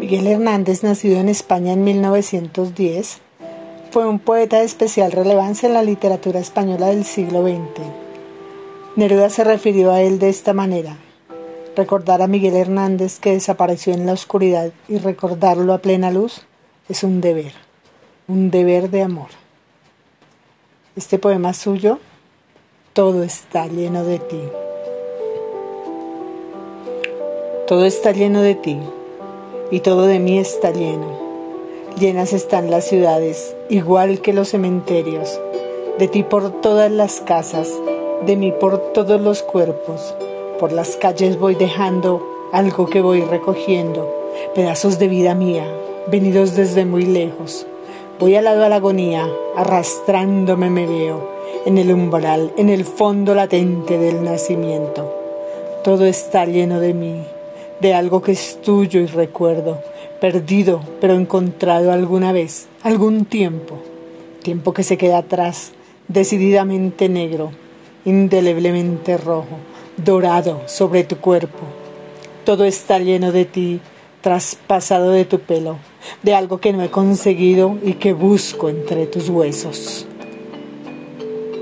Miguel Hernández, nacido en España en 1910, fue un poeta de especial relevancia en la literatura española del siglo XX. Neruda se refirió a él de esta manera. Recordar a Miguel Hernández que desapareció en la oscuridad y recordarlo a plena luz es un deber, un deber de amor. Este poema suyo, todo está lleno de ti. Todo está lleno de ti y todo de mí está lleno. Llenas están las ciudades, igual que los cementerios, de ti por todas las casas, de mí por todos los cuerpos. Por las calles voy dejando algo que voy recogiendo, pedazos de vida mía, venidos desde muy lejos. Voy al lado a la agonía, arrastrándome me veo, en el umbral, en el fondo latente del nacimiento. Todo está lleno de mí, de algo que es tuyo y recuerdo, perdido pero encontrado alguna vez, algún tiempo, tiempo que se queda atrás, decididamente negro, indeleblemente rojo, dorado sobre tu cuerpo. Todo está lleno de ti, traspasado de tu pelo, de algo que no he conseguido y que busco entre tus huesos.